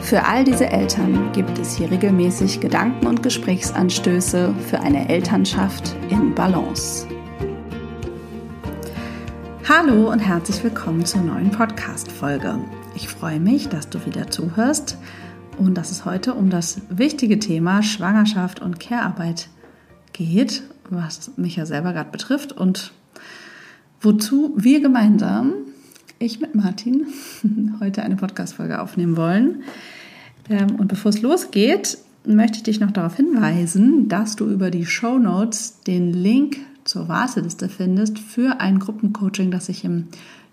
Für all diese Eltern gibt es hier regelmäßig Gedanken und Gesprächsanstöße für eine Elternschaft in Balance. Hallo und herzlich willkommen zur neuen Podcast-Folge. Ich freue mich, dass du wieder zuhörst und dass es heute um das wichtige Thema Schwangerschaft und Care-Arbeit geht, was mich ja selber gerade betrifft und wozu wir gemeinsam ich mit Martin heute eine Podcast-Folge aufnehmen wollen. Ähm, und bevor es losgeht, möchte ich dich noch darauf hinweisen, dass du über die Show Notes den Link zur Warteliste findest für ein Gruppencoaching, das ich im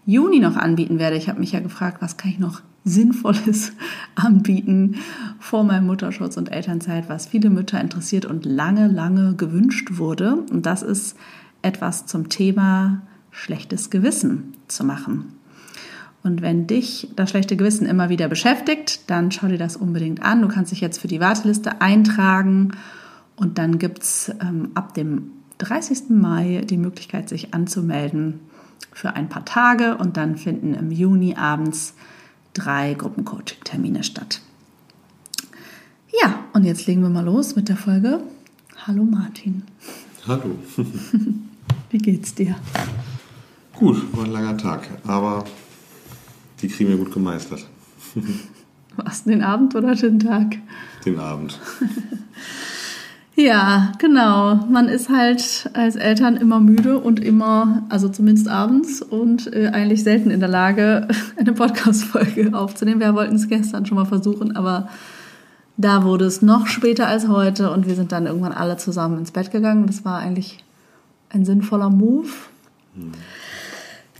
Juni noch anbieten werde. Ich habe mich ja gefragt, was kann ich noch Sinnvolles anbieten vor meinem Mutterschutz und Elternzeit, was viele Mütter interessiert und lange, lange gewünscht wurde. Und das ist etwas zum Thema schlechtes Gewissen zu machen. Und wenn dich das schlechte Gewissen immer wieder beschäftigt, dann schau dir das unbedingt an. Du kannst dich jetzt für die Warteliste eintragen und dann gibt es ähm, ab dem 30. Mai die Möglichkeit, sich anzumelden für ein paar Tage und dann finden im Juni abends drei Gruppencoaching-Termine statt. Ja, und jetzt legen wir mal los mit der Folge. Hallo Martin. Hallo. Wie geht's dir? Gut, war ein langer Tag, aber die kriegen wir gut gemeistert. Was, den Abend oder den Tag? Den Abend. ja, genau. Man ist halt als Eltern immer müde und immer, also zumindest abends und äh, eigentlich selten in der Lage, eine Podcast-Folge aufzunehmen. Wir wollten es gestern schon mal versuchen, aber da wurde es noch später als heute und wir sind dann irgendwann alle zusammen ins Bett gegangen. Das war eigentlich ein sinnvoller Move. Hm.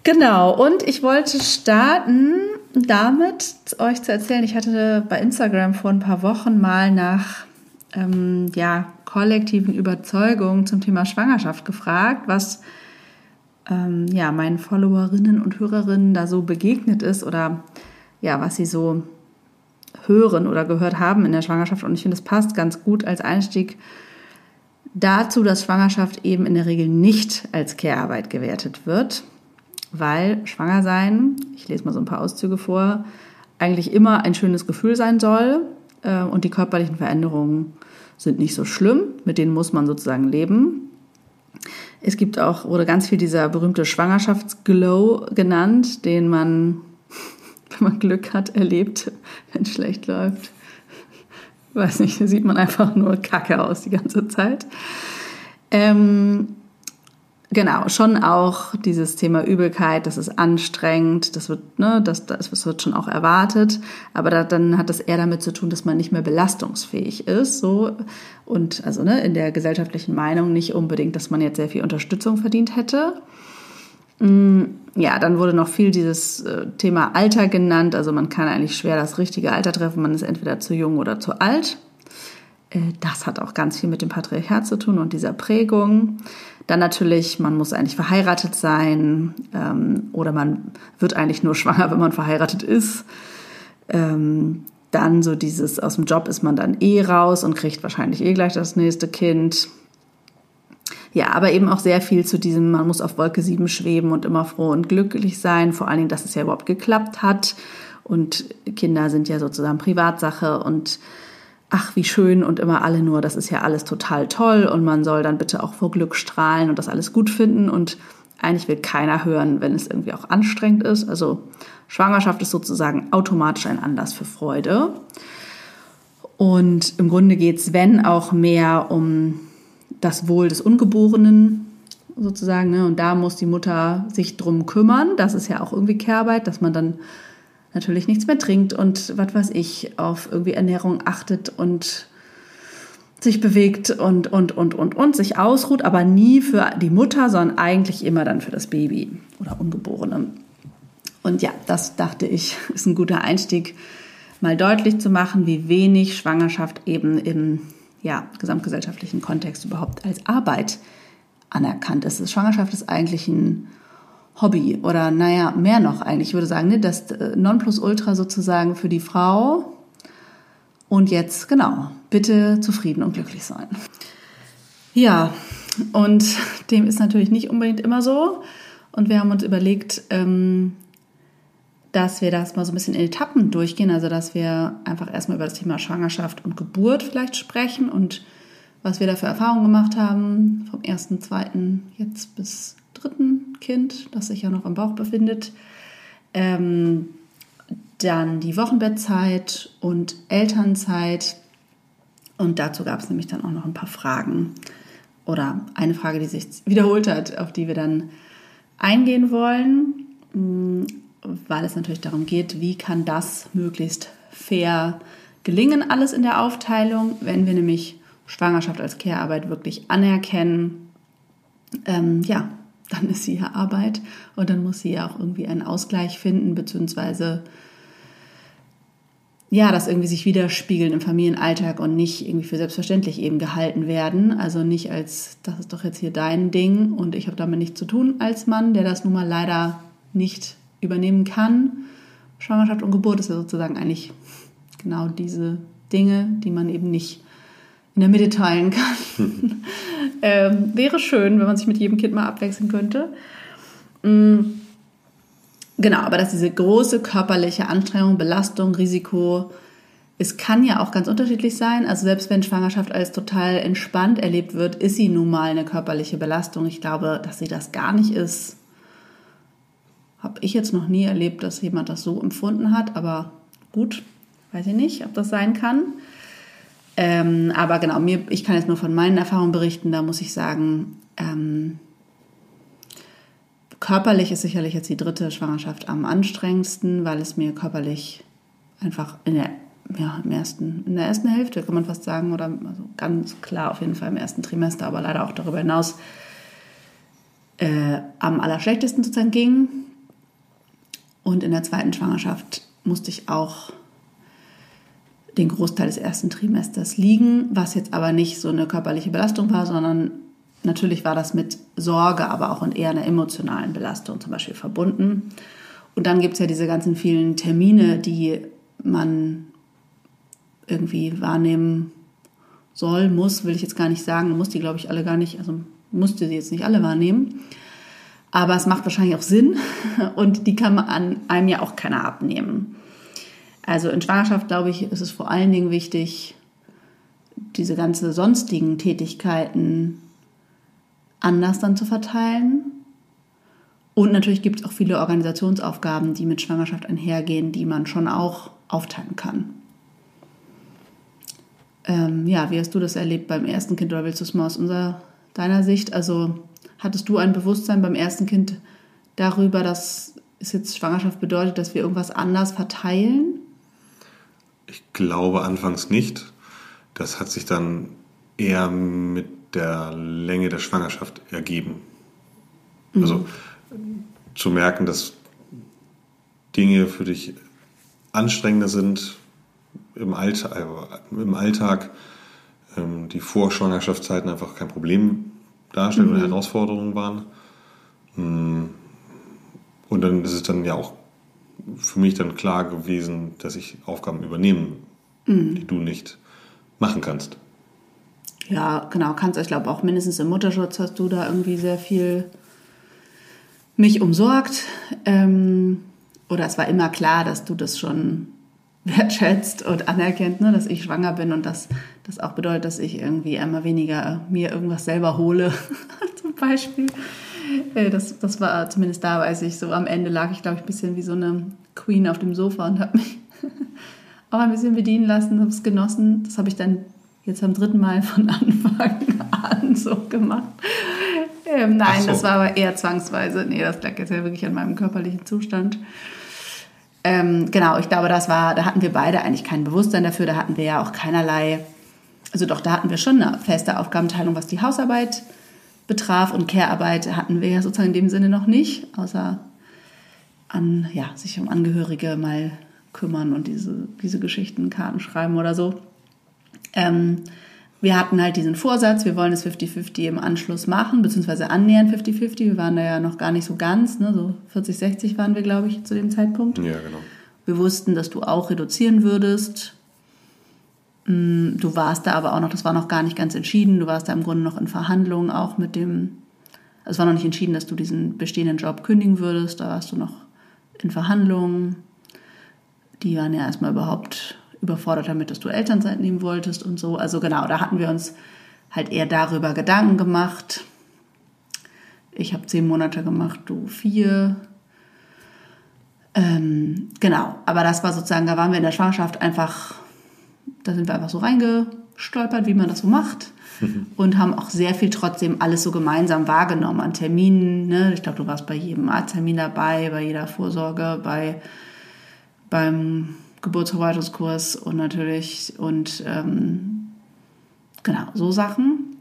Genau, und ich wollte starten damit, euch zu erzählen, ich hatte bei Instagram vor ein paar Wochen mal nach ähm, ja, kollektiven Überzeugungen zum Thema Schwangerschaft gefragt, was ähm, ja, meinen Followerinnen und Hörerinnen da so begegnet ist oder ja, was sie so hören oder gehört haben in der Schwangerschaft. Und ich finde, es passt ganz gut als Einstieg dazu, dass Schwangerschaft eben in der Regel nicht als Care-Arbeit gewertet wird weil schwanger sein, ich lese mal so ein paar Auszüge vor, eigentlich immer ein schönes Gefühl sein soll äh, und die körperlichen Veränderungen sind nicht so schlimm, mit denen muss man sozusagen leben. Es gibt auch, wurde ganz viel dieser berühmte Schwangerschaftsglow genannt, den man, wenn man Glück hat, erlebt, wenn es schlecht läuft. Weiß nicht, da sieht man einfach nur kacke aus die ganze Zeit. Ähm, Genau, schon auch dieses Thema Übelkeit, das ist anstrengend, das wird, ne, das, das wird schon auch erwartet, aber da, dann hat das eher damit zu tun, dass man nicht mehr belastungsfähig ist, so und also ne, in der gesellschaftlichen Meinung nicht unbedingt, dass man jetzt sehr viel Unterstützung verdient hätte. Mm, ja, dann wurde noch viel dieses äh, Thema Alter genannt, also man kann eigentlich schwer das richtige Alter treffen, man ist entweder zu jung oder zu alt. Äh, das hat auch ganz viel mit dem Patriarchat zu tun und dieser Prägung. Dann natürlich, man muss eigentlich verheiratet sein ähm, oder man wird eigentlich nur schwanger, wenn man verheiratet ist. Ähm, dann so dieses, aus dem Job ist man dann eh raus und kriegt wahrscheinlich eh gleich das nächste Kind. Ja, aber eben auch sehr viel zu diesem, man muss auf Wolke 7 schweben und immer froh und glücklich sein. Vor allen Dingen, dass es ja überhaupt geklappt hat. Und Kinder sind ja sozusagen Privatsache und ach, wie schön und immer alle nur, das ist ja alles total toll und man soll dann bitte auch vor Glück strahlen und das alles gut finden und eigentlich will keiner hören, wenn es irgendwie auch anstrengend ist. Also Schwangerschaft ist sozusagen automatisch ein Anlass für Freude. Und im Grunde geht es, wenn auch mehr um das Wohl des Ungeborenen sozusagen. Ne? Und da muss die Mutter sich drum kümmern. Das ist ja auch irgendwie Kehrarbeit, dass man dann natürlich nichts mehr trinkt und was weiß ich, auf irgendwie Ernährung achtet und sich bewegt und, und, und, und, und, sich ausruht, aber nie für die Mutter, sondern eigentlich immer dann für das Baby oder Ungeborene. Und ja, das dachte ich, ist ein guter Einstieg, mal deutlich zu machen, wie wenig Schwangerschaft eben im ja, gesamtgesellschaftlichen Kontext überhaupt als Arbeit anerkannt ist. Schwangerschaft ist eigentlich ein Hobby oder naja, mehr noch eigentlich. Ich würde sagen, ne, das äh, Nonplusultra sozusagen für die Frau. Und jetzt, genau, bitte zufrieden und glücklich sein. Ja, und dem ist natürlich nicht unbedingt immer so. Und wir haben uns überlegt, ähm, dass wir das mal so ein bisschen in Etappen durchgehen. Also, dass wir einfach erstmal über das Thema Schwangerschaft und Geburt vielleicht sprechen und was wir da für Erfahrungen gemacht haben, vom ersten, zweiten, jetzt bis dritten Kind, das sich ja noch im Bauch befindet. Ähm, dann die Wochenbettzeit und Elternzeit. Und dazu gab es nämlich dann auch noch ein paar Fragen oder eine Frage, die sich wiederholt hat, auf die wir dann eingehen wollen, mm, weil es natürlich darum geht, wie kann das möglichst fair gelingen, alles in der Aufteilung, wenn wir nämlich Schwangerschaft als Care-Arbeit wirklich anerkennen. Ähm, ja, dann ist sie ja Arbeit und dann muss sie ja auch irgendwie einen Ausgleich finden, beziehungsweise ja, das irgendwie sich widerspiegeln im Familienalltag und nicht irgendwie für selbstverständlich eben gehalten werden. Also nicht als, das ist doch jetzt hier dein Ding und ich habe damit nichts zu tun als Mann, der das nun mal leider nicht übernehmen kann. Schwangerschaft und Geburt ist ja sozusagen eigentlich genau diese Dinge, die man eben nicht in der Mitte teilen kann. ähm, wäre schön, wenn man sich mit jedem Kind mal abwechseln könnte. Mhm. Genau, aber dass diese große körperliche Anstrengung, Belastung, Risiko, es kann ja auch ganz unterschiedlich sein. Also selbst wenn Schwangerschaft als total entspannt erlebt wird, ist sie nun mal eine körperliche Belastung. Ich glaube, dass sie das gar nicht ist, habe ich jetzt noch nie erlebt, dass jemand das so empfunden hat. Aber gut, weiß ich nicht, ob das sein kann. Ähm, aber genau, mir, ich kann jetzt nur von meinen Erfahrungen berichten. Da muss ich sagen, ähm, Körperlich ist sicherlich jetzt die dritte Schwangerschaft am anstrengendsten, weil es mir körperlich einfach in der, ja, im ersten, in der ersten Hälfte, kann man fast sagen, oder also ganz klar auf jeden Fall im ersten Trimester, aber leider auch darüber hinaus äh, am allerschlechtesten sozusagen ging. Und in der zweiten Schwangerschaft musste ich auch den Großteil des ersten Trimesters liegen, was jetzt aber nicht so eine körperliche Belastung war, sondern Natürlich war das mit Sorge, aber auch in eher einer emotionalen Belastung zum Beispiel verbunden. Und dann gibt es ja diese ganzen vielen Termine, die man irgendwie wahrnehmen soll, muss, will ich jetzt gar nicht sagen, muss die, glaube ich, alle gar nicht, also musste sie jetzt nicht alle wahrnehmen. Aber es macht wahrscheinlich auch Sinn und die kann man an einem ja auch keiner abnehmen. Also in Schwangerschaft, glaube ich, ist es vor allen Dingen wichtig, diese ganzen sonstigen Tätigkeiten anders dann zu verteilen. Und natürlich gibt es auch viele Organisationsaufgaben, die mit Schwangerschaft einhergehen, die man schon auch aufteilen kann. Ähm, ja, wie hast du das erlebt beim ersten Kind oder willst du es mal aus unserer, deiner Sicht? Also hattest du ein Bewusstsein beim ersten Kind darüber, dass es jetzt Schwangerschaft bedeutet, dass wir irgendwas anders verteilen? Ich glaube anfangs nicht. Das hat sich dann eher mit der Länge der Schwangerschaft ergeben. Mhm. Also zu merken, dass Dinge für dich anstrengender sind im, Alltag, äh, im Alltag ähm, die Vorschwangerschaftszeiten einfach kein Problem darstellen mhm. oder Herausforderungen waren. Mm. Und dann ist es dann ja auch für mich dann klar gewesen, dass ich Aufgaben übernehmen, mhm. die du nicht machen kannst. Ja, genau, kannst. Ich glaube auch mindestens im Mutterschutz hast du da irgendwie sehr viel mich umsorgt. Ähm, oder es war immer klar, dass du das schon wertschätzt und anerkennt, ne, dass ich schwanger bin und dass das auch bedeutet, dass ich irgendwie einmal weniger mir irgendwas selber hole, zum Beispiel. Äh, das, das war zumindest da, weiß ich, so am Ende lag ich, glaube ich, ein bisschen wie so eine Queen auf dem Sofa und habe mich auch ein bisschen bedienen lassen, habe es genossen. Das habe ich dann jetzt am dritten Mal von Anfang an so gemacht. Ähm, nein, so. das war aber eher zwangsweise. Nee, das lag jetzt ja wirklich an meinem körperlichen Zustand. Ähm, genau, ich glaube, das war, da hatten wir beide eigentlich kein Bewusstsein dafür. Da hatten wir ja auch keinerlei, also doch, da hatten wir schon eine feste Aufgabenteilung, was die Hausarbeit betraf und Care-Arbeit hatten wir ja sozusagen in dem Sinne noch nicht, außer an, ja, sich um Angehörige mal kümmern und diese, diese Geschichten, Karten schreiben oder so. Ähm, wir hatten halt diesen Vorsatz, wir wollen es 50-50 im Anschluss machen, beziehungsweise annähernd 50-50. Wir waren da ja noch gar nicht so ganz, ne? so 40-60 waren wir, glaube ich, zu dem Zeitpunkt. Ja, genau. Wir wussten, dass du auch reduzieren würdest. Mm, du warst da aber auch noch, das war noch gar nicht ganz entschieden. Du warst da im Grunde noch in Verhandlungen auch mit dem, also es war noch nicht entschieden, dass du diesen bestehenden Job kündigen würdest. Da warst du noch in Verhandlungen. Die waren ja erstmal überhaupt überfordert damit, dass du Elternzeit nehmen wolltest und so. Also genau, da hatten wir uns halt eher darüber Gedanken gemacht. Ich habe zehn Monate gemacht, du vier. Ähm, genau, aber das war sozusagen, da waren wir in der Schwangerschaft einfach, da sind wir einfach so reingestolpert, wie man das so macht. Und haben auch sehr viel trotzdem alles so gemeinsam wahrgenommen an Terminen. Ne? Ich glaube, du warst bei jedem Arzttermin dabei, bei jeder Vorsorge, bei, beim Geburtsverwaltungskurs und natürlich und ähm, genau so Sachen.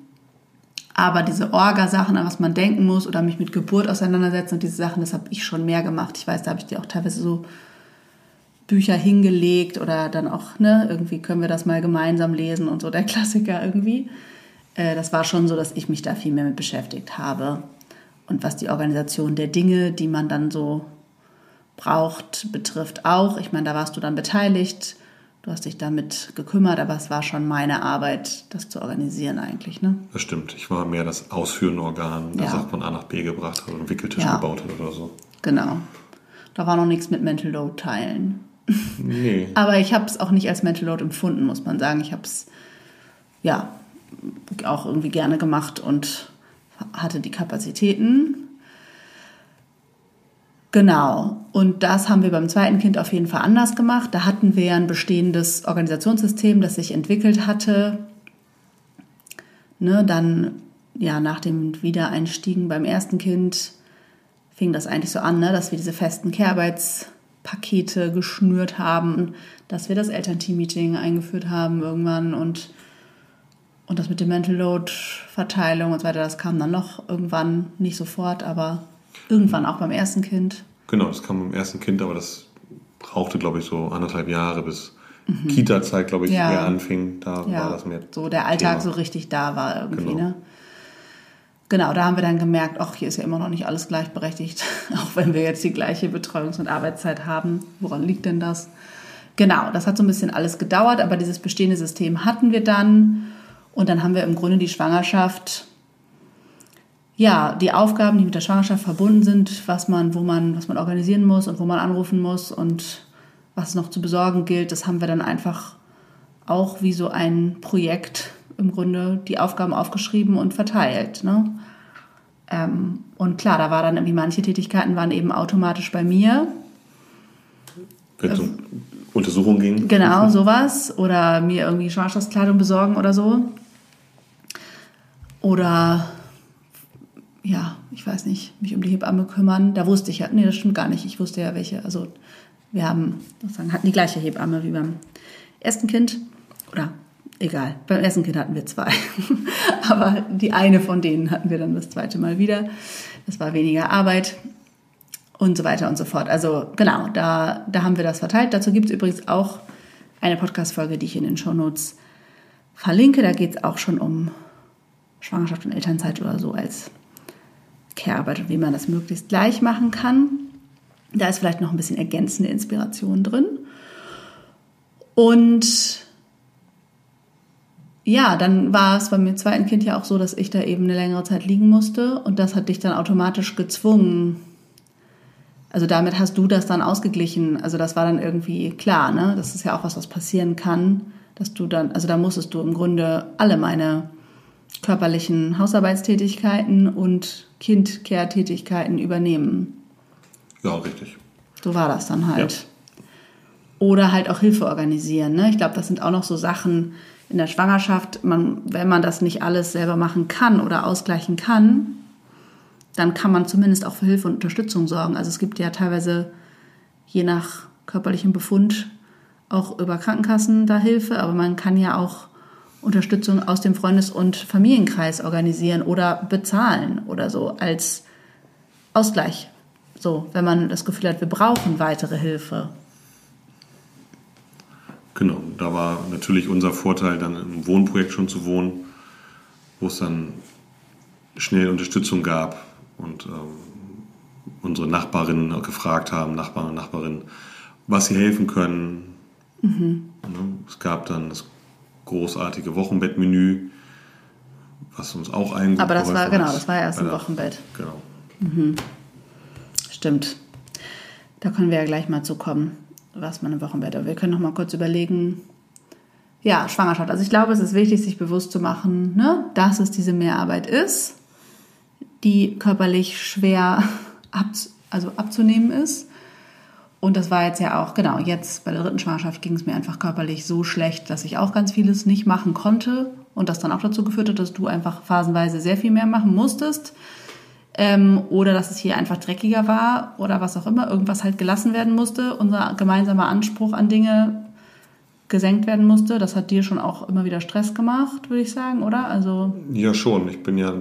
Aber diese Orga-Sachen, an was man denken muss oder mich mit Geburt auseinandersetzen und diese Sachen, das habe ich schon mehr gemacht. Ich weiß, da habe ich dir auch teilweise so Bücher hingelegt oder dann auch, ne, irgendwie können wir das mal gemeinsam lesen und so, der Klassiker irgendwie. Äh, das war schon so, dass ich mich da viel mehr mit beschäftigt habe. Und was die Organisation der Dinge, die man dann so braucht, betrifft auch. Ich meine, da warst du dann beteiligt, du hast dich damit gekümmert, aber es war schon meine Arbeit, das zu organisieren eigentlich. Ne? Das stimmt. Ich war mehr das ausführende Organ, das ja. auch von A nach B gebracht hat und einen Wickeltisch ja. gebaut hat oder so. Genau. Da war noch nichts mit Mental Load teilen. Nee. aber ich habe es auch nicht als Mental Load empfunden, muss man sagen. Ich habe es ja auch irgendwie gerne gemacht und hatte die Kapazitäten. Genau. Und das haben wir beim zweiten Kind auf jeden Fall anders gemacht. Da hatten wir ein bestehendes Organisationssystem, das sich entwickelt hatte. Ne, dann, ja, nach dem Wiedereinstiegen beim ersten Kind fing das eigentlich so an, ne, dass wir diese festen Care-Arbeitspakete geschnürt haben, dass wir das Elternteam-Meeting eingeführt haben irgendwann und, und das mit der Mental Load-Verteilung und so weiter, das kam dann noch irgendwann, nicht sofort, aber Irgendwann auch beim ersten Kind. Genau, das kam beim ersten Kind, aber das brauchte, glaube ich, so anderthalb Jahre, bis mhm. Kita-Zeit, glaube ich, ja. eher anfing. Da ja. war das mehr. So der Alltag Thema. so richtig da war irgendwie, genau. ne? Genau, da haben wir dann gemerkt, ach, hier ist ja immer noch nicht alles gleichberechtigt, auch wenn wir jetzt die gleiche Betreuungs- und Arbeitszeit haben. Woran liegt denn das? Genau, das hat so ein bisschen alles gedauert, aber dieses bestehende System hatten wir dann. Und dann haben wir im Grunde die Schwangerschaft ja, die Aufgaben, die mit der Schwangerschaft verbunden sind, was man, wo man, was man organisieren muss und wo man anrufen muss und was noch zu besorgen gilt, das haben wir dann einfach auch wie so ein Projekt im Grunde die Aufgaben aufgeschrieben und verteilt. Ne? Ähm, und klar, da war dann irgendwie manche Tätigkeiten waren eben automatisch bei mir. Wenn es um Untersuchungen ging. Genau, sowas. Oder mir irgendwie Schwangerschaftskleidung besorgen oder so. Oder ja, ich weiß nicht, mich um die Hebamme kümmern. Da wusste ich ja, nee, das stimmt gar nicht. Ich wusste ja welche. Also wir haben, sozusagen, hatten die gleiche Hebamme wie beim ersten Kind. Oder egal, beim ersten Kind hatten wir zwei. Aber die eine von denen hatten wir dann das zweite Mal wieder. Das war weniger Arbeit und so weiter und so fort. Also genau, da, da haben wir das verteilt. Dazu gibt es übrigens auch eine Podcast-Folge, die ich in den Shownotes verlinke. Da geht es auch schon um Schwangerschaft und Elternzeit oder so als Care-Arbeit und wie man das möglichst gleich machen kann. Da ist vielleicht noch ein bisschen ergänzende Inspiration drin. Und ja, dann war es beim zweiten Kind ja auch so, dass ich da eben eine längere Zeit liegen musste und das hat dich dann automatisch gezwungen. Also damit hast du das dann ausgeglichen. Also das war dann irgendwie klar, ne? Das ist ja auch was, was passieren kann, dass du dann, also da musstest du im Grunde alle meine körperlichen Hausarbeitstätigkeiten und Kind-Care-Tätigkeiten übernehmen. Ja, richtig. So war das dann halt. Ja. Oder halt auch Hilfe organisieren. Ne? Ich glaube, das sind auch noch so Sachen in der Schwangerschaft. Man, wenn man das nicht alles selber machen kann oder ausgleichen kann, dann kann man zumindest auch für Hilfe und Unterstützung sorgen. Also es gibt ja teilweise je nach körperlichem Befund auch über Krankenkassen da Hilfe, aber man kann ja auch Unterstützung aus dem Freundes- und Familienkreis organisieren oder bezahlen oder so als Ausgleich. So, wenn man das Gefühl hat, wir brauchen weitere Hilfe. Genau, da war natürlich unser Vorteil, dann im Wohnprojekt schon zu wohnen, wo es dann schnell Unterstützung gab und ähm, unsere Nachbarinnen gefragt haben, Nachbarn und Nachbarinnen, was sie helfen können. Mhm. Es gab dann das großartige Wochenbettmenü, was uns auch eingebaut Aber das war, genau, das war erst ein Wochenbett. Genau. Mhm. Stimmt. Da können wir ja gleich mal zukommen, was man im Wochenbett. Aber wir können noch mal kurz überlegen. Ja, Schwangerschaft. Also ich glaube, es ist wichtig, sich bewusst zu machen, ne, dass es diese Mehrarbeit ist, die körperlich schwer ab, also abzunehmen ist. Und das war jetzt ja auch, genau, jetzt bei der dritten Schwangerschaft ging es mir einfach körperlich so schlecht, dass ich auch ganz vieles nicht machen konnte. Und das dann auch dazu geführt hat, dass du einfach phasenweise sehr viel mehr machen musstest ähm, oder dass es hier einfach dreckiger war oder was auch immer, irgendwas halt gelassen werden musste, unser gemeinsamer Anspruch an Dinge gesenkt werden musste. Das hat dir schon auch immer wieder Stress gemacht, würde ich sagen, oder? Also ja, schon. Ich bin ja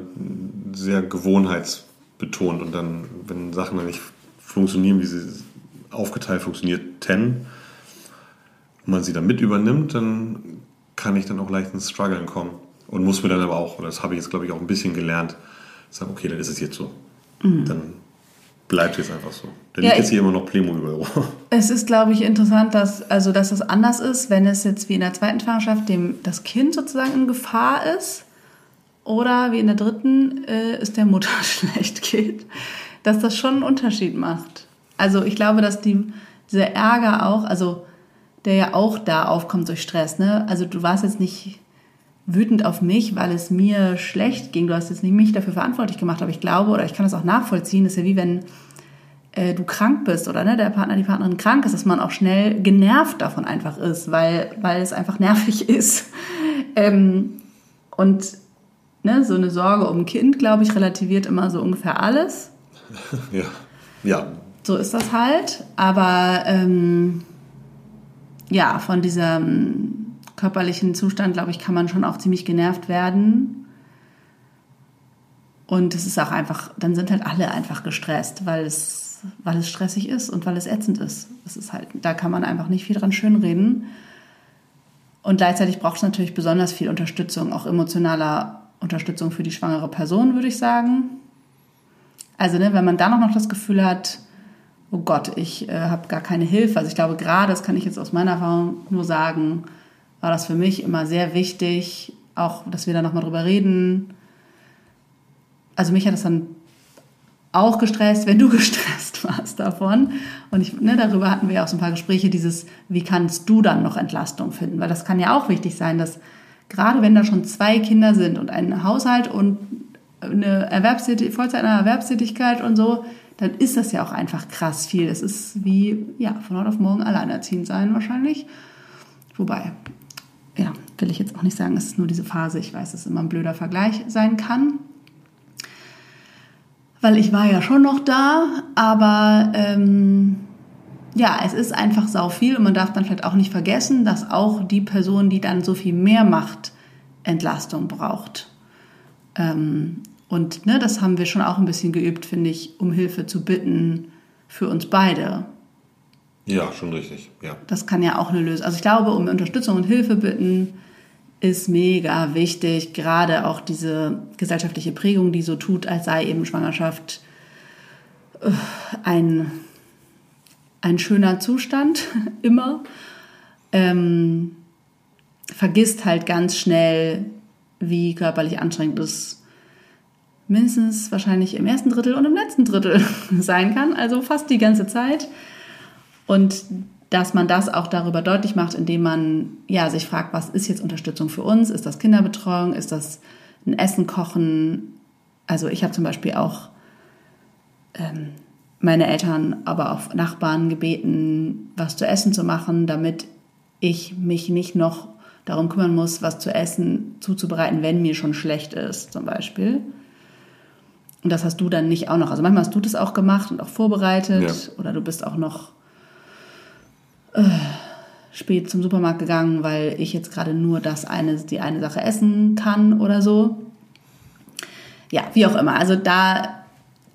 sehr gewohnheitsbetont und dann, wenn Sachen dann nicht funktionieren, wie sie aufgeteilt funktionierten, und man sie dann mit übernimmt, dann kann ich dann auch leicht ins Struggeln kommen und muss mir dann aber auch, das habe ich jetzt glaube ich auch ein bisschen gelernt, sagen, okay, dann ist es jetzt so. Mhm. Dann bleibt es einfach so. Dann ja, liegt jetzt hier immer noch Playmobil rum. Es ist, glaube ich, interessant, dass, also, dass das anders ist, wenn es jetzt wie in der zweiten Schwangerschaft dem das Kind sozusagen in Gefahr ist oder wie in der dritten äh, es der Mutter schlecht geht, dass das schon einen Unterschied macht. Also ich glaube, dass die, dieser Ärger auch, also der ja auch da aufkommt durch Stress, ne? Also du warst jetzt nicht wütend auf mich, weil es mir schlecht ging. Du hast jetzt nicht mich dafür verantwortlich gemacht, aber ich glaube, oder ich kann das auch nachvollziehen, ist ja wie wenn äh, du krank bist oder ne, der Partner, die Partnerin krank ist, dass man auch schnell genervt davon einfach ist, weil, weil es einfach nervig ist. Ähm, und ne, so eine Sorge um ein Kind, glaube ich, relativiert immer so ungefähr alles. Ja, ja. So ist das halt. Aber ähm, ja, von dieser körperlichen Zustand, glaube ich, kann man schon auch ziemlich genervt werden. Und es ist auch einfach, dann sind halt alle einfach gestresst, weil es, weil es stressig ist und weil es ätzend ist. Das ist halt, da kann man einfach nicht viel dran schönreden. Und gleichzeitig braucht es natürlich besonders viel Unterstützung, auch emotionaler Unterstützung für die schwangere Person, würde ich sagen. Also, ne, wenn man dann auch noch das Gefühl hat, oh Gott, ich äh, habe gar keine Hilfe. Also ich glaube, gerade, das kann ich jetzt aus meiner Erfahrung nur sagen, war das für mich immer sehr wichtig, auch, dass wir da nochmal drüber reden. Also mich hat das dann auch gestresst, wenn du gestresst warst davon. Und ich, ne, darüber hatten wir auch so ein paar Gespräche, dieses, wie kannst du dann noch Entlastung finden? Weil das kann ja auch wichtig sein, dass gerade wenn da schon zwei Kinder sind und ein Haushalt und eine Erwerbstätigkeit, Vollzeit einer Erwerbstätigkeit und so, dann ist das ja auch einfach krass viel. Es ist wie, ja, von heute auf morgen alleinerziehend sein wahrscheinlich. Wobei, ja, will ich jetzt auch nicht sagen, es ist nur diese Phase. Ich weiß, dass es immer ein blöder Vergleich sein kann. Weil ich war ja schon noch da, aber ähm, ja, es ist einfach sau viel und man darf dann vielleicht auch nicht vergessen, dass auch die Person, die dann so viel mehr macht, Entlastung braucht. Ähm, und ne, das haben wir schon auch ein bisschen geübt, finde ich, um Hilfe zu bitten für uns beide. Ja, schon richtig, ja. Das kann ja auch eine Lösung. Also ich glaube, um Unterstützung und Hilfe bitten, ist mega wichtig. Gerade auch diese gesellschaftliche Prägung, die so tut, als sei eben Schwangerschaft äh, ein, ein schöner Zustand immer. Ähm, vergisst halt ganz schnell, wie körperlich anstrengend es mindestens wahrscheinlich im ersten Drittel und im letzten Drittel sein kann. Also fast die ganze Zeit. Und dass man das auch darüber deutlich macht, indem man ja, sich fragt, was ist jetzt Unterstützung für uns? Ist das Kinderbetreuung? Ist das ein Essen kochen? Also ich habe zum Beispiel auch ähm, meine Eltern, aber auch Nachbarn gebeten, was zu essen zu machen, damit ich mich nicht noch darum kümmern muss, was zu essen zuzubereiten, wenn mir schon schlecht ist, zum Beispiel. Und das hast du dann nicht auch noch. Also manchmal hast du das auch gemacht und auch vorbereitet ja. oder du bist auch noch äh, spät zum Supermarkt gegangen, weil ich jetzt gerade nur das eine, die eine Sache essen kann oder so. Ja, wie auch immer. Also da,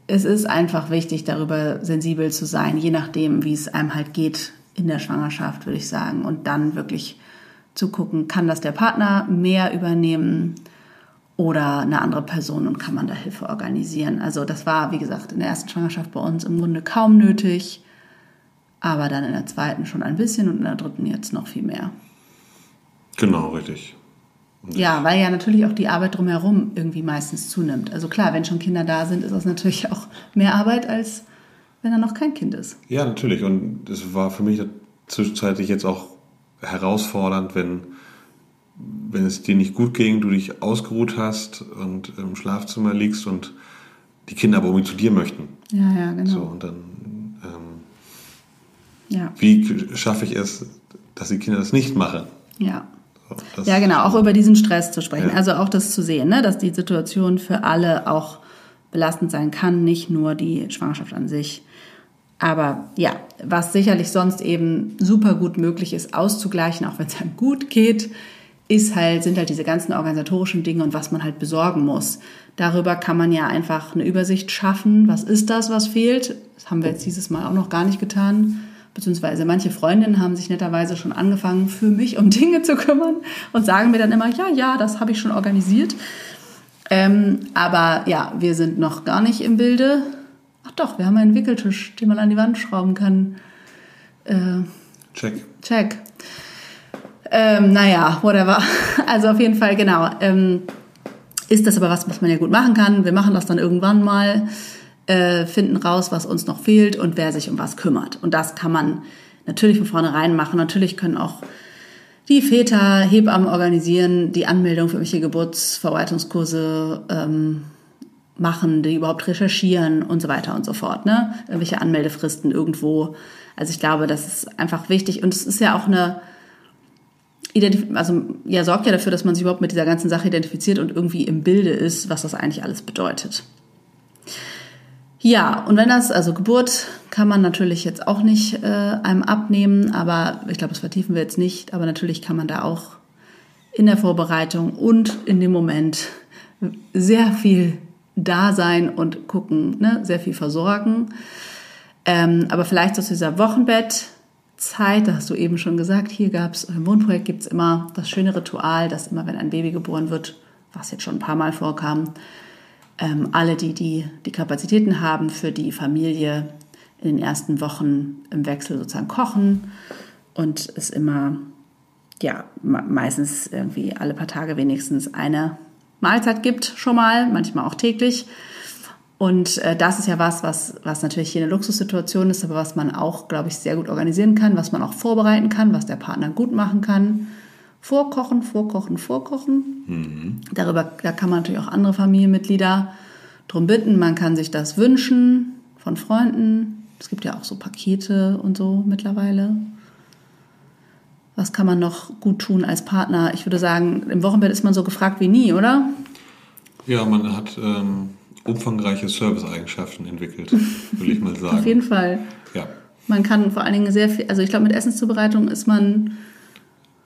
es ist einfach wichtig, darüber sensibel zu sein, je nachdem, wie es einem halt geht in der Schwangerschaft, würde ich sagen. Und dann wirklich zu gucken, kann das der Partner mehr übernehmen oder eine andere Person und kann man da Hilfe organisieren. Also das war, wie gesagt, in der ersten Schwangerschaft bei uns im Grunde kaum nötig, aber dann in der zweiten schon ein bisschen und in der dritten jetzt noch viel mehr. Genau, richtig. Ja, weil ja natürlich auch die Arbeit drumherum irgendwie meistens zunimmt. Also klar, wenn schon Kinder da sind, ist das natürlich auch mehr Arbeit, als wenn da noch kein Kind ist. Ja, natürlich. Und es war für mich zwischenzeitlich jetzt auch herausfordernd, wenn, wenn es dir nicht gut ging, du dich ausgeruht hast und im Schlafzimmer liegst und die Kinder aber irgendwie zu dir möchten. Ja, ja, genau. So, und dann, ja. wie schaffe ich es, dass die Kinder das nicht machen? Ja. So, ja, genau, auch über diesen Stress zu sprechen. Ja. Also auch das zu sehen, ne, dass die Situation für alle auch belastend sein kann, nicht nur die Schwangerschaft an sich. Aber ja, was sicherlich sonst eben super gut möglich ist, auszugleichen, auch wenn es einem gut geht, ist halt, sind halt diese ganzen organisatorischen Dinge und was man halt besorgen muss. Darüber kann man ja einfach eine Übersicht schaffen. Was ist das, was fehlt? Das haben wir jetzt dieses Mal auch noch gar nicht getan. Beziehungsweise manche Freundinnen haben sich netterweise schon angefangen, für mich um Dinge zu kümmern und sagen mir dann immer, ja, ja, das habe ich schon organisiert. Ähm, aber ja, wir sind noch gar nicht im Bilde. Ach doch, wir haben einen Wickeltisch, den man an die Wand schrauben kann. Äh, check. Check. Ähm, naja, whatever. Also auf jeden Fall, genau. Ähm, ist das aber was, was man ja gut machen kann. Wir machen das dann irgendwann mal, äh, finden raus, was uns noch fehlt und wer sich um was kümmert. Und das kann man natürlich von vornherein machen. Natürlich können auch die Väter Hebammen organisieren, die Anmeldung für irgendwelche Geburtsverwaltungskurse ähm, machen, die überhaupt recherchieren und so weiter und so fort. Ne? Irgendwelche Anmeldefristen irgendwo. Also ich glaube, das ist einfach wichtig und es ist ja auch eine Identif also ja sorgt ja dafür, dass man sich überhaupt mit dieser ganzen Sache identifiziert und irgendwie im Bilde ist, was das eigentlich alles bedeutet. Ja, und wenn das, also Geburt kann man natürlich jetzt auch nicht äh, einem abnehmen, aber ich glaube, das vertiefen wir jetzt nicht, aber natürlich kann man da auch in der Vorbereitung und in dem Moment sehr viel da sein und gucken, ne? sehr viel versorgen. Ähm, aber vielleicht zu dieser Wochenbettzeit, da hast du eben schon gesagt, hier gab es, im Wohnprojekt gibt es immer das schöne Ritual, dass immer, wenn ein Baby geboren wird, was jetzt schon ein paar Mal vorkam, ähm, alle, die, die die Kapazitäten haben, für die Familie in den ersten Wochen im Wechsel sozusagen kochen und es immer, ja, meistens irgendwie alle paar Tage wenigstens eine Mahlzeit gibt schon mal, manchmal auch täglich. Und äh, das ist ja was, was, was natürlich hier eine Luxussituation ist, aber was man auch, glaube ich, sehr gut organisieren kann, was man auch vorbereiten kann, was der Partner gut machen kann. Vorkochen, vorkochen, vorkochen. Mhm. Darüber, da kann man natürlich auch andere Familienmitglieder drum bitten. Man kann sich das wünschen von Freunden. Es gibt ja auch so Pakete und so mittlerweile. Was kann man noch gut tun als Partner? Ich würde sagen, im Wochenbett ist man so gefragt wie nie, oder? Ja, man hat ähm, umfangreiche Service-Eigenschaften entwickelt, würde ich mal sagen. Auf jeden Fall. Ja. Man kann vor allen Dingen sehr viel, also ich glaube, mit Essenszubereitung ist man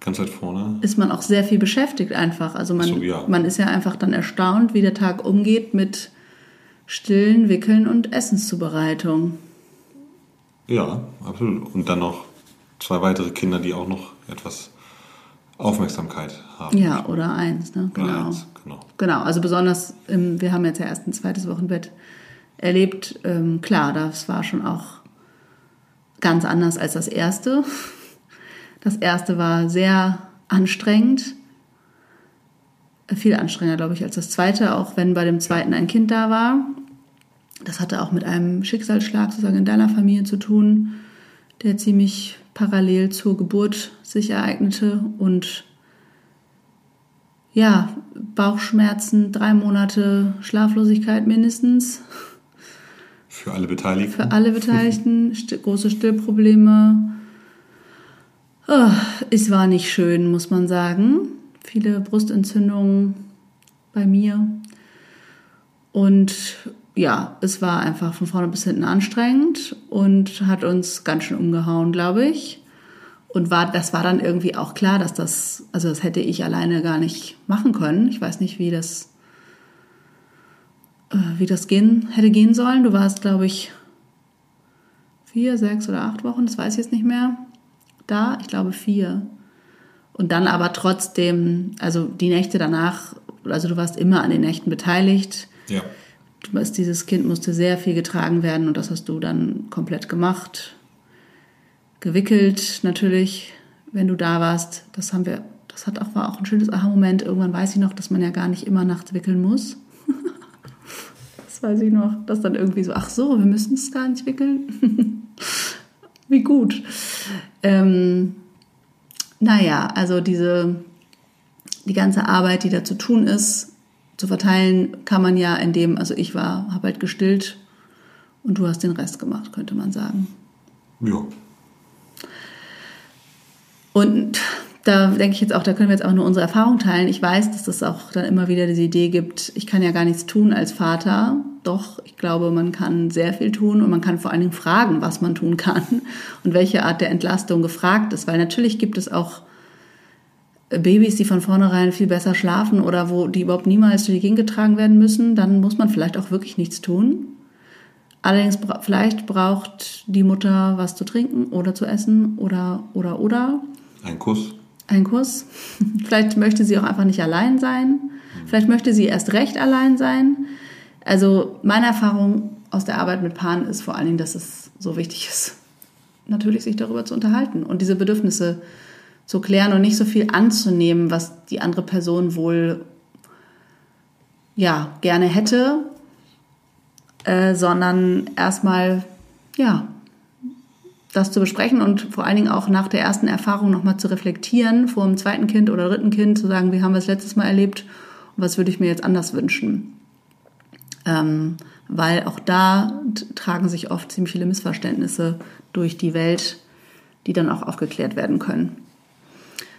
ganz weit vorne. Ist man auch sehr viel beschäftigt einfach. Also man, so, ja. man ist ja einfach dann erstaunt, wie der Tag umgeht mit Stillen, Wickeln und Essenszubereitung. Ja, absolut. Und dann noch zwei weitere Kinder, die auch noch etwas Aufmerksamkeit haben. Ja, oder eins, ne? Genau. Oder eins, genau. Genau, also besonders, wir haben jetzt ja erst ein zweites Wochenbett erlebt. Ähm, klar, das war schon auch ganz anders als das erste. Das erste war sehr anstrengend. Viel anstrengender, glaube ich, als das zweite, auch wenn bei dem zweiten ein Kind da war. Das hatte auch mit einem Schicksalsschlag sozusagen in deiner Familie zu tun, der ziemlich parallel zur Geburt sich ereignete und ja, Bauchschmerzen, drei Monate Schlaflosigkeit mindestens. Für alle Beteiligten. Für alle Beteiligten, große Stillprobleme. Oh, es war nicht schön, muss man sagen. Viele Brustentzündungen bei mir. Und ja, es war einfach von vorne bis hinten anstrengend und hat uns ganz schön umgehauen, glaube ich. Und war, das war dann irgendwie auch klar, dass das, also das hätte ich alleine gar nicht machen können. Ich weiß nicht, wie das, äh, wie das gehen, hätte gehen sollen. Du warst, glaube ich, vier, sechs oder acht Wochen, das weiß ich jetzt nicht mehr. Da, ich glaube vier. Und dann aber trotzdem, also die Nächte danach, also du warst immer an den Nächten beteiligt. Ja. Du weißt, dieses Kind musste sehr viel getragen werden und das hast du dann komplett gemacht. Gewickelt natürlich, wenn du da warst. Das haben wir, das hat auch, war auch ein schönes Aha-Moment. Irgendwann weiß ich noch, dass man ja gar nicht immer nachts wickeln muss. das weiß ich noch. Dass dann irgendwie so, ach so, wir müssen es gar nicht wickeln. Wie gut. Ähm, naja, also diese, die ganze Arbeit, die da zu tun ist, zu verteilen, kann man ja in dem, also ich war, habe halt gestillt und du hast den Rest gemacht, könnte man sagen. Ja. Und da denke ich jetzt auch, da können wir jetzt auch nur unsere Erfahrung teilen. Ich weiß, dass es auch dann immer wieder diese Idee gibt, ich kann ja gar nichts tun als Vater. Doch, ich glaube, man kann sehr viel tun und man kann vor allen Dingen fragen, was man tun kann und welche Art der Entlastung gefragt ist. Weil natürlich gibt es auch Babys, die von vornherein viel besser schlafen oder wo die überhaupt niemals durch die Gegend getragen werden müssen. Dann muss man vielleicht auch wirklich nichts tun. Allerdings vielleicht braucht die Mutter was zu trinken oder zu essen oder oder oder. Ein Kuss. Ein Kuss. Vielleicht möchte sie auch einfach nicht allein sein. Vielleicht möchte sie erst recht allein sein. Also meine Erfahrung aus der Arbeit mit Paaren ist vor allen Dingen, dass es so wichtig ist, natürlich sich darüber zu unterhalten und diese Bedürfnisse zu klären und nicht so viel anzunehmen, was die andere Person wohl ja gerne hätte, äh, sondern erstmal ja das zu besprechen und vor allen Dingen auch nach der ersten Erfahrung nochmal zu reflektieren, vor dem zweiten Kind oder dritten Kind zu sagen, wie haben wir es letztes Mal erlebt und was würde ich mir jetzt anders wünschen. Ähm, weil auch da tragen sich oft ziemlich viele Missverständnisse durch die Welt, die dann auch aufgeklärt werden können.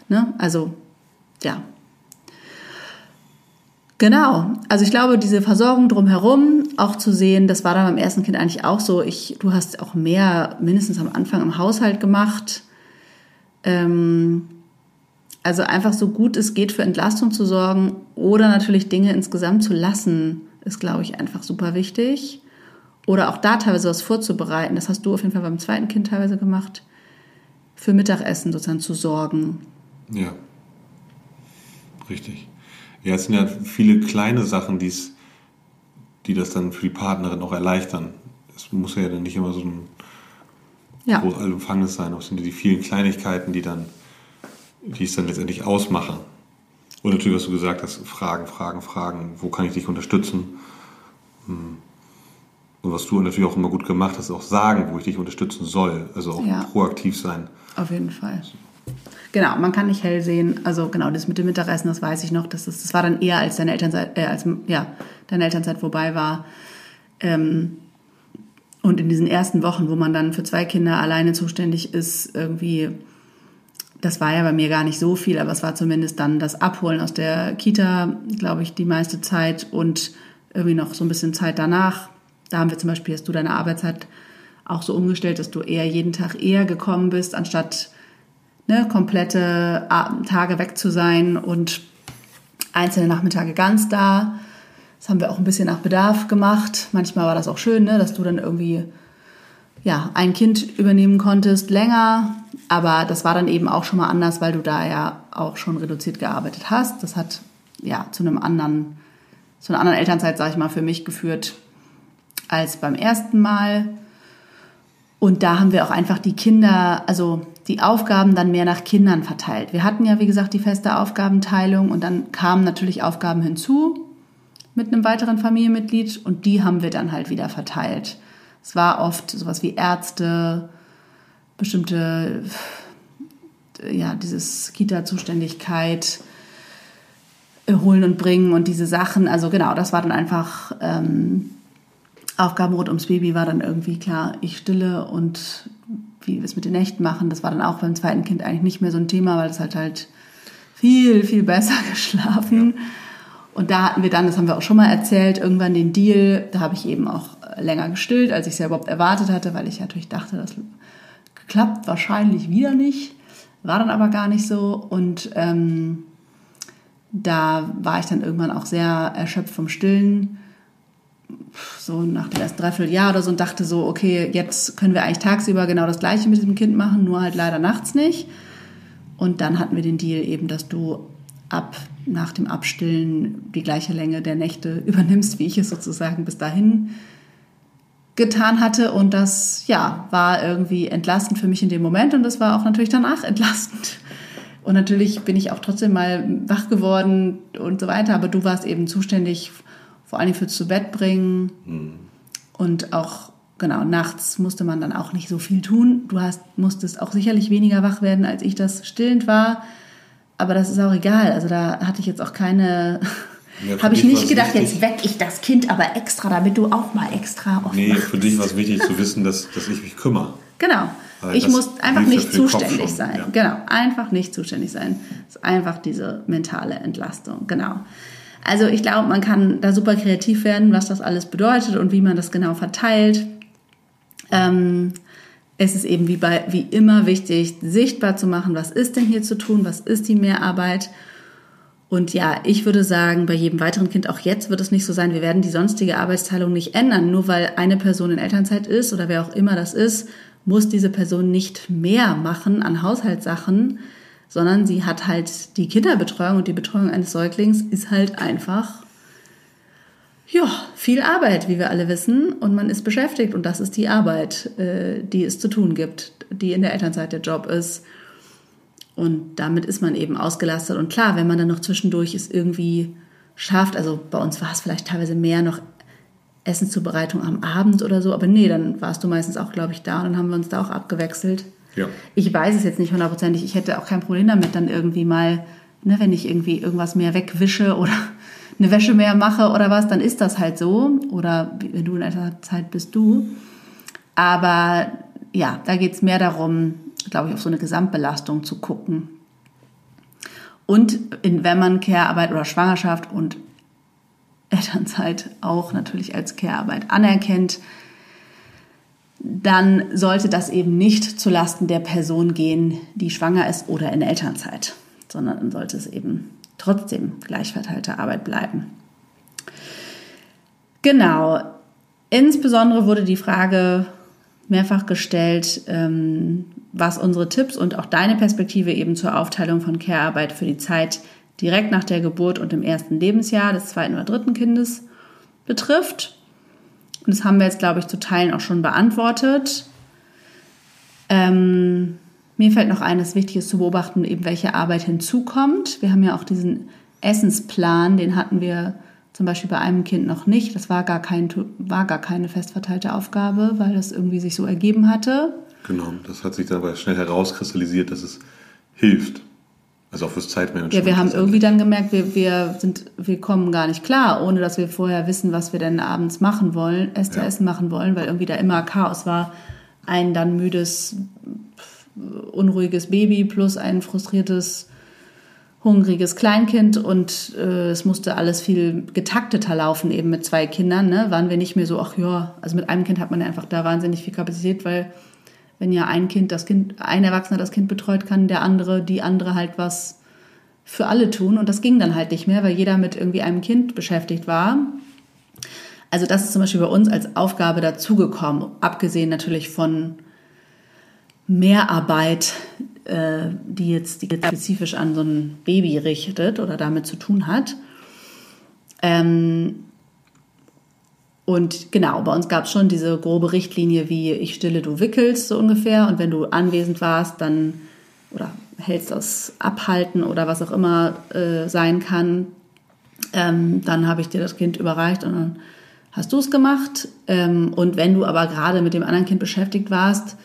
Ne? Also, ja, Genau. Also ich glaube, diese Versorgung drumherum auch zu sehen, das war dann beim ersten Kind eigentlich auch so. Ich, du hast auch mehr, mindestens am Anfang im Haushalt gemacht. Ähm, also einfach so gut es geht für Entlastung zu sorgen oder natürlich Dinge insgesamt zu lassen, ist, glaube ich, einfach super wichtig. Oder auch da teilweise was vorzubereiten. Das hast du auf jeden Fall beim zweiten Kind teilweise gemacht. Für Mittagessen sozusagen zu sorgen. Ja. Richtig. Ja, es sind ja viele kleine Sachen, die's, die das dann für die Partnerin auch erleichtern. Es muss ja dann nicht immer so ein ja. groß allumfangendes sein, es sind ja die vielen Kleinigkeiten, die dann, die es dann letztendlich ausmachen. Und natürlich, was du gesagt hast, Fragen, Fragen, Fragen, wo kann ich dich unterstützen? Hm. Und was du natürlich auch immer gut gemacht hast, auch sagen, wo ich dich unterstützen soll. Also auch ja. proaktiv sein. Auf jeden Fall. Genau, man kann nicht hell sehen. Also genau, das mit dem Mittagessen, das weiß ich noch. Das, ist, das war dann eher, als deine Elternzeit, äh, als ja, deine Elternzeit vorbei war. Ähm, und in diesen ersten Wochen, wo man dann für zwei Kinder alleine zuständig ist, irgendwie, das war ja bei mir gar nicht so viel, aber es war zumindest dann das Abholen aus der Kita, glaube ich, die meiste Zeit und irgendwie noch so ein bisschen Zeit danach. Da haben wir zum Beispiel, hast du deine Arbeitszeit auch so umgestellt, dass du eher jeden Tag eher gekommen bist, anstatt ne, komplette Tage weg zu sein und einzelne Nachmittage ganz da. Das haben wir auch ein bisschen nach Bedarf gemacht. Manchmal war das auch schön, ne, dass du dann irgendwie ja, ein Kind übernehmen konntest länger. Aber das war dann eben auch schon mal anders, weil du da ja auch schon reduziert gearbeitet hast. Das hat ja zu einem anderen, zu einer anderen Elternzeit, sage ich mal, für mich geführt als beim ersten Mal. Und da haben wir auch einfach die Kinder, also die Aufgaben dann mehr nach Kindern verteilt. Wir hatten ja, wie gesagt, die feste Aufgabenteilung und dann kamen natürlich Aufgaben hinzu mit einem weiteren Familienmitglied und die haben wir dann halt wieder verteilt. Es war oft sowas wie Ärzte, bestimmte, ja, dieses Kita-Zuständigkeit holen und bringen und diese Sachen. Also genau, das war dann einfach ähm, Aufgaben rund ums Baby war dann irgendwie klar, ich stille und wie wir es mit den Nächten machen. Das war dann auch beim zweiten Kind eigentlich nicht mehr so ein Thema, weil es halt halt viel, viel besser geschlafen. Und da hatten wir dann, das haben wir auch schon mal erzählt, irgendwann den Deal, da habe ich eben auch länger gestillt, als ich es ja überhaupt erwartet hatte, weil ich natürlich dachte, das klappt wahrscheinlich wieder nicht. War dann aber gar nicht so. Und ähm, da war ich dann irgendwann auch sehr erschöpft vom Stillen so nach dem ersten Dreivierteljahr oder so und dachte so, okay, jetzt können wir eigentlich tagsüber genau das Gleiche mit diesem Kind machen, nur halt leider nachts nicht. Und dann hatten wir den Deal eben, dass du ab nach dem Abstillen die gleiche Länge der Nächte übernimmst, wie ich es sozusagen bis dahin getan hatte. Und das, ja, war irgendwie entlastend für mich in dem Moment und das war auch natürlich danach entlastend. Und natürlich bin ich auch trotzdem mal wach geworden und so weiter, aber du warst eben zuständig vor allem fürs zu Bett bringen mhm. und auch genau nachts musste man dann auch nicht so viel tun. Du hast musstest auch sicherlich weniger wach werden, als ich das stillend war, aber das ist auch egal. Also da hatte ich jetzt auch keine ja, Habe ich nicht gedacht, wichtig. jetzt weck ich das Kind aber extra, damit du auch mal extra aufwachst. Nee, für dich war es wichtig zu wissen, dass, dass ich mich kümmere. Genau. Weil ich muss einfach nicht zuständig sein. Ja. Genau, einfach nicht zuständig sein. Das ist einfach diese mentale Entlastung. Genau. Also ich glaube, man kann da super kreativ werden, was das alles bedeutet und wie man das genau verteilt. Ähm, es ist eben wie, bei, wie immer wichtig, sichtbar zu machen, was ist denn hier zu tun, was ist die Mehrarbeit und ja, ich würde sagen, bei jedem weiteren Kind, auch jetzt wird es nicht so sein, wir werden die sonstige Arbeitsteilung nicht ändern. Nur weil eine Person in Elternzeit ist oder wer auch immer das ist, muss diese Person nicht mehr machen an Haushaltssachen, sondern sie hat halt die Kinderbetreuung und die Betreuung eines Säuglings ist halt einfach, ja, viel Arbeit, wie wir alle wissen. Und man ist beschäftigt und das ist die Arbeit, äh, die es zu tun gibt, die in der Elternzeit der Job ist. Und damit ist man eben ausgelastet. Und klar, wenn man dann noch zwischendurch es irgendwie schafft, also bei uns war es vielleicht teilweise mehr noch Essenszubereitung am Abend oder so, aber nee, dann warst du meistens auch, glaube ich, da und dann haben wir uns da auch abgewechselt. Ja. Ich weiß es jetzt nicht hundertprozentig. Ich hätte auch kein Problem damit, dann irgendwie mal, ne, wenn ich irgendwie irgendwas mehr wegwische oder eine Wäsche mehr mache oder was, dann ist das halt so. Oder wenn du in einer Zeit bist, du. Aber ja, da geht es mehr darum, glaube ich, auf so eine Gesamtbelastung zu gucken. Und in, wenn man Care-Arbeit oder Schwangerschaft und Elternzeit auch natürlich als Care-Arbeit anerkennt, dann sollte das eben nicht zulasten der Person gehen, die schwanger ist oder in Elternzeit, sondern dann sollte es eben trotzdem gleichverteilte Arbeit bleiben. Genau. Insbesondere wurde die Frage mehrfach gestellt, ähm, was unsere Tipps und auch deine Perspektive eben zur Aufteilung von Care-Arbeit für die Zeit direkt nach der Geburt und im ersten Lebensjahr des zweiten oder dritten Kindes betrifft. Und das haben wir jetzt, glaube ich, zu Teilen auch schon beantwortet. Ähm, mir fällt noch ein, dass wichtig ist zu beobachten, eben welche Arbeit hinzukommt. Wir haben ja auch diesen Essensplan, den hatten wir zum Beispiel bei einem Kind noch nicht. Das war gar, kein, war gar keine fest verteilte Aufgabe, weil das irgendwie sich so ergeben hatte. Genau, das hat sich dabei schnell herauskristallisiert, dass es hilft. Also auch fürs Zeitmanagement. Ja, wir haben irgendwie dann gemerkt, wir, wir, sind, wir kommen gar nicht klar, ohne dass wir vorher wissen, was wir denn abends machen wollen, Essen ja. Essen machen wollen, weil irgendwie da immer Chaos war. Ein dann müdes, unruhiges Baby plus ein frustriertes hungriges Kleinkind und äh, es musste alles viel getakteter laufen, eben mit zwei Kindern. Ne? Waren wir nicht mehr so, ach ja, also mit einem Kind hat man ja einfach da wahnsinnig viel Kapazität, weil wenn ja ein Kind das Kind, ein Erwachsener das Kind betreut, kann der andere, die andere halt was für alle tun. Und das ging dann halt nicht mehr, weil jeder mit irgendwie einem Kind beschäftigt war. Also das ist zum Beispiel bei uns als Aufgabe dazugekommen, abgesehen natürlich von Mehrarbeit, äh, die jetzt spezifisch an so ein Baby richtet oder damit zu tun hat. Ähm, und genau, bei uns gab es schon diese grobe Richtlinie, wie ich stille, du wickelst so ungefähr. Und wenn du anwesend warst, dann oder hältst das Abhalten oder was auch immer äh, sein kann, ähm, dann habe ich dir das Kind überreicht und dann hast du es gemacht. Ähm, und wenn du aber gerade mit dem anderen Kind beschäftigt warst,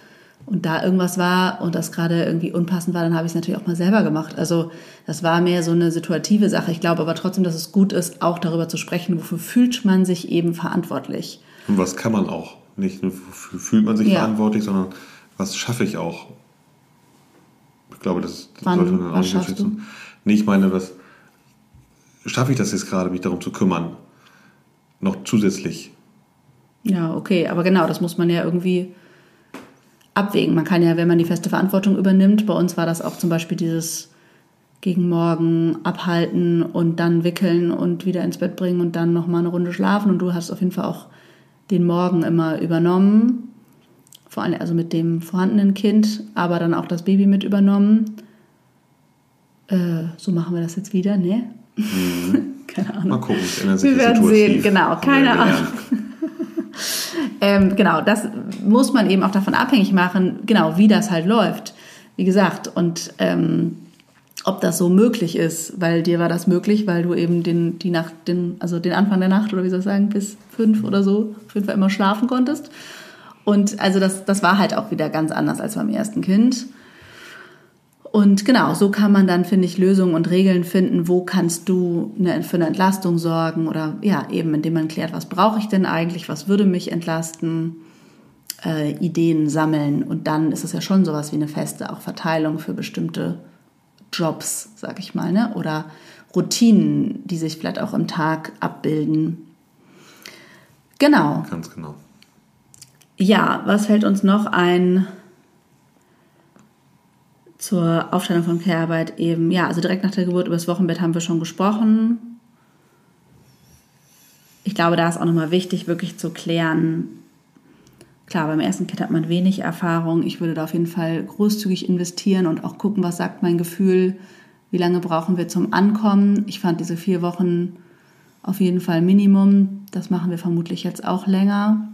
und da irgendwas war und das gerade irgendwie unpassend war, dann habe ich es natürlich auch mal selber gemacht. Also das war mehr so eine situative Sache. Ich glaube aber trotzdem, dass es gut ist, auch darüber zu sprechen, wofür fühlt man sich eben verantwortlich. Und was kann man auch? Nicht nur wofür fühlt man sich ja. verantwortlich, sondern was schaffe ich auch? Ich glaube, das, Wann, sollte man auch nicht unterschätzen. Nee, ich meine, was schaffe ich das jetzt gerade, mich darum zu kümmern? Noch zusätzlich. Ja, okay, aber genau, das muss man ja irgendwie abwägen. Man kann ja, wenn man die feste Verantwortung übernimmt, bei uns war das auch zum Beispiel dieses gegen morgen abhalten und dann wickeln und wieder ins Bett bringen und dann nochmal eine Runde schlafen. Und du hast auf jeden Fall auch den Morgen immer übernommen. Vor allem also mit dem vorhandenen Kind, aber dann auch das Baby mit übernommen. Äh, so machen wir das jetzt wieder, ne? Mhm. keine Ahnung. Mal gucken, es ändert sich Wir jetzt werden sehen, genau, wir keine Ahnung. Ähm, genau, das muss man eben auch davon abhängig machen, genau, wie das halt läuft. Wie gesagt, und ähm, ob das so möglich ist, weil dir war das möglich, weil du eben den, die Nacht, den, also den Anfang der Nacht oder wie soll ich sagen, bis fünf oder so auf jeden Fall immer schlafen konntest. Und also das, das war halt auch wieder ganz anders als beim ersten Kind. Und genau, so kann man dann, finde ich, Lösungen und Regeln finden, wo kannst du eine, für eine Entlastung sorgen oder ja, eben indem man klärt, was brauche ich denn eigentlich, was würde mich entlasten, äh, Ideen sammeln und dann ist es ja schon sowas wie eine feste auch Verteilung für bestimmte Jobs, sag ich mal, ne? oder Routinen, die sich vielleicht auch im Tag abbilden. Genau. Ganz genau. Ja, was fällt uns noch ein zur Aufteilung von Care-Arbeit eben? Ja, also direkt nach der Geburt über das Wochenbett haben wir schon gesprochen. Ich glaube, da ist auch nochmal wichtig, wirklich zu klären. Klar, beim ersten Kind hat man wenig Erfahrung. Ich würde da auf jeden Fall großzügig investieren und auch gucken, was sagt mein Gefühl, wie lange brauchen wir zum Ankommen. Ich fand diese vier Wochen auf jeden Fall Minimum. Das machen wir vermutlich jetzt auch länger.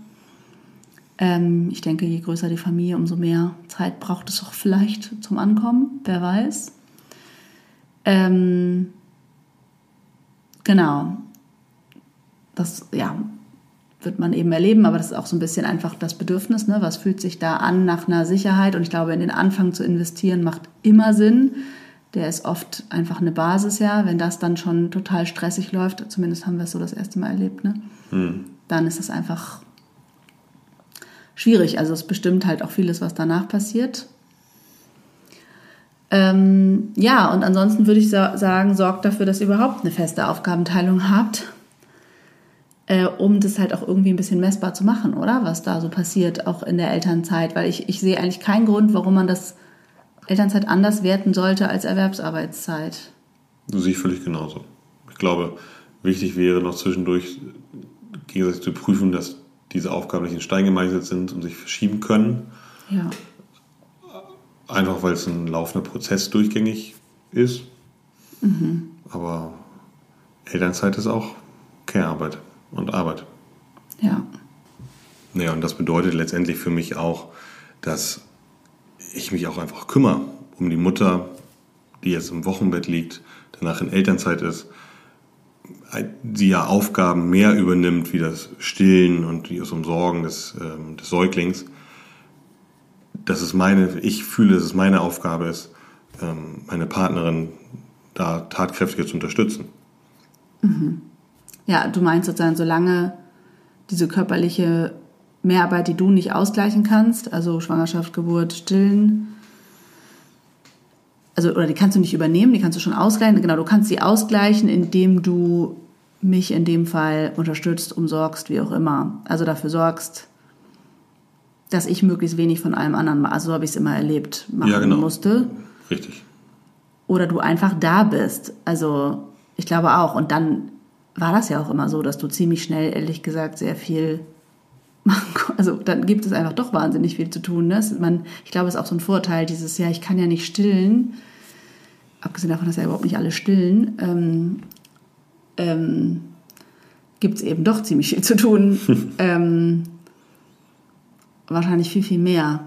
Ähm, ich denke, je größer die Familie, umso mehr Zeit braucht es auch vielleicht zum Ankommen. Wer weiß. Ähm, genau. Das, ja, wird man eben erleben, aber das ist auch so ein bisschen einfach das Bedürfnis. Ne? Was fühlt sich da an nach einer Sicherheit? Und ich glaube, in den Anfang zu investieren macht immer Sinn. Der ist oft einfach eine Basis, ja. Wenn das dann schon total stressig läuft, zumindest haben wir es so das erste Mal erlebt, ne? dann ist es einfach schwierig. Also es bestimmt halt auch vieles, was danach passiert. Ähm, ja, und ansonsten würde ich sa sagen, sorgt dafür, dass ihr überhaupt eine feste Aufgabenteilung habt, äh, um das halt auch irgendwie ein bisschen messbar zu machen, oder? Was da so passiert, auch in der Elternzeit. Weil ich, ich sehe eigentlich keinen Grund, warum man das Elternzeit anders werten sollte als Erwerbsarbeitszeit. Das sehe ich völlig genauso. Ich glaube, wichtig wäre noch zwischendurch gegenseitig zu prüfen, dass diese Aufgaben nicht in Stein gemeißelt sind und sich verschieben können. Ja. Einfach weil es ein laufender Prozess durchgängig ist. Aber Elternzeit ist auch Care-Arbeit und Arbeit. Ja. Naja, und das bedeutet letztendlich für mich auch, dass ich mich auch einfach kümmere um die Mutter, die jetzt im Wochenbett liegt, danach in Elternzeit ist, die ja Aufgaben mehr übernimmt, wie das Stillen und das Umsorgen des, ähm, des Säuglings. Das ist meine, ich fühle, dass es meine Aufgabe ist, ähm, meine Partnerin da tatkräftiger zu unterstützen. Ja, du meinst sozusagen, solange diese körperliche Mehrarbeit, die du nicht ausgleichen kannst, also Schwangerschaft, Geburt, Stillen, also oder die kannst du nicht übernehmen, die kannst du schon ausgleichen. Genau, du kannst sie ausgleichen, indem du mich in dem Fall unterstützt, umsorgst, wie auch immer. Also dafür sorgst, dass ich möglichst wenig von allem anderen, also so habe ich es immer erlebt, machen Ja, genau. musste. Richtig. Oder du einfach da bist. Also ich glaube auch. Und dann war das ja auch immer so, dass du ziemlich schnell, ehrlich gesagt, sehr viel Also dann gibt es einfach doch wahnsinnig viel zu tun. Ne? Man, ich glaube, es ist auch so ein Vorteil, dieses, ja, ich kann ja nicht stillen. Abgesehen davon, dass ja überhaupt nicht alle stillen, ähm, ähm, gibt es eben doch ziemlich viel zu tun. ähm, wahrscheinlich viel, viel mehr.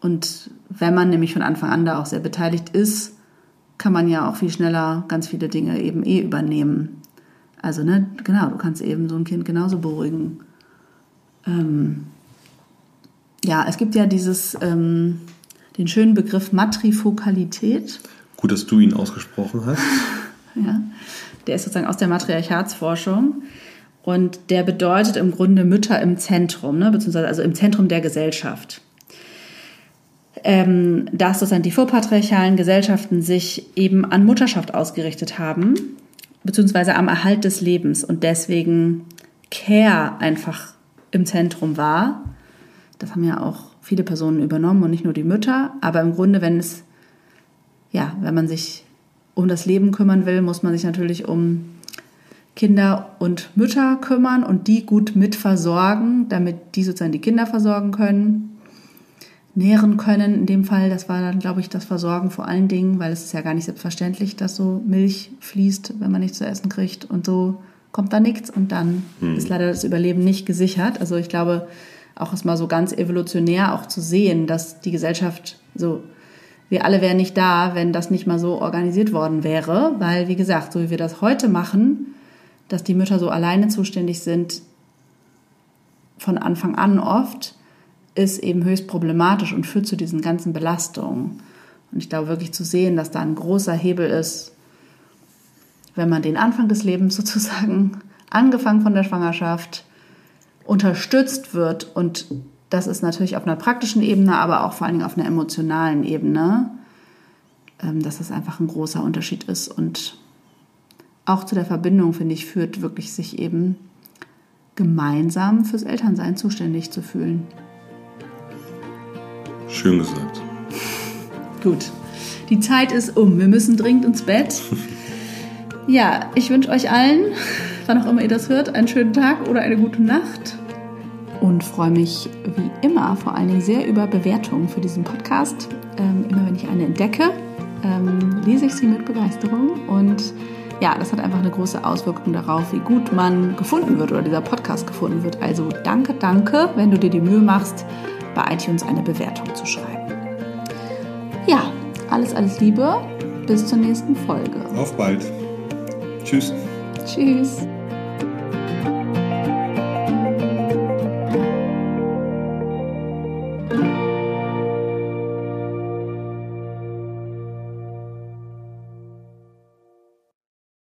Und wenn man nämlich von Anfang an da auch sehr beteiligt ist, kann man ja auch viel schneller ganz viele Dinge eben eh übernehmen. Also, ne, genau, du kannst eben so ein Kind genauso beruhigen. Ähm, ja, es gibt ja dieses, ähm, den schönen Begriff Matrifokalität. Gut, dass du ihn ausgesprochen hast. Ja, der ist sozusagen aus der Matriarchatsforschung. Und der bedeutet im Grunde Mütter im Zentrum, ne, beziehungsweise also im Zentrum der Gesellschaft. Ähm, dass sozusagen die vorpatriarchalen Gesellschaften sich eben an Mutterschaft ausgerichtet haben, beziehungsweise am Erhalt des Lebens und deswegen Care einfach im Zentrum war. Das haben ja auch viele Personen übernommen und nicht nur die Mütter. Aber im Grunde, wenn es, ja, wenn man sich um das Leben kümmern will, muss man sich natürlich um Kinder und Mütter kümmern und die gut mitversorgen, damit die sozusagen die Kinder versorgen können, nähren können. In dem Fall, das war dann, glaube ich, das Versorgen vor allen Dingen, weil es ist ja gar nicht selbstverständlich, dass so Milch fließt, wenn man nichts zu essen kriegt und so kommt da nichts und dann hm. ist leider das Überleben nicht gesichert. Also ich glaube, auch erstmal so ganz evolutionär auch zu sehen, dass die Gesellschaft so wir alle wären nicht da, wenn das nicht mal so organisiert worden wäre, weil, wie gesagt, so wie wir das heute machen, dass die Mütter so alleine zuständig sind, von Anfang an oft, ist eben höchst problematisch und führt zu diesen ganzen Belastungen. Und ich glaube wirklich zu sehen, dass da ein großer Hebel ist, wenn man den Anfang des Lebens sozusagen, angefangen von der Schwangerschaft, unterstützt wird. Und das ist natürlich auf einer praktischen Ebene, aber auch vor allen Dingen auf einer emotionalen Ebene, ähm, dass das einfach ein großer Unterschied ist und auch zu der Verbindung, finde ich, führt wirklich sich eben gemeinsam fürs Elternsein zuständig zu fühlen. Schön gesagt. Gut. Die Zeit ist um. Wir müssen dringend ins Bett. Ja, ich wünsche euch allen, wann auch immer ihr das hört, einen schönen Tag oder eine gute Nacht. Und freue mich wie immer vor allen Dingen sehr über Bewertungen für diesen Podcast. Ähm, immer wenn ich eine entdecke, ähm, lese ich sie mit Begeisterung und ja, das hat einfach eine große Auswirkung darauf, wie gut man gefunden wird oder dieser Podcast gefunden wird. Also danke, danke, wenn du dir die Mühe machst, bei iTunes eine Bewertung zu schreiben. Ja, alles, alles Liebe. Bis zur nächsten Folge. Auf bald. Tschüss. Tschüss.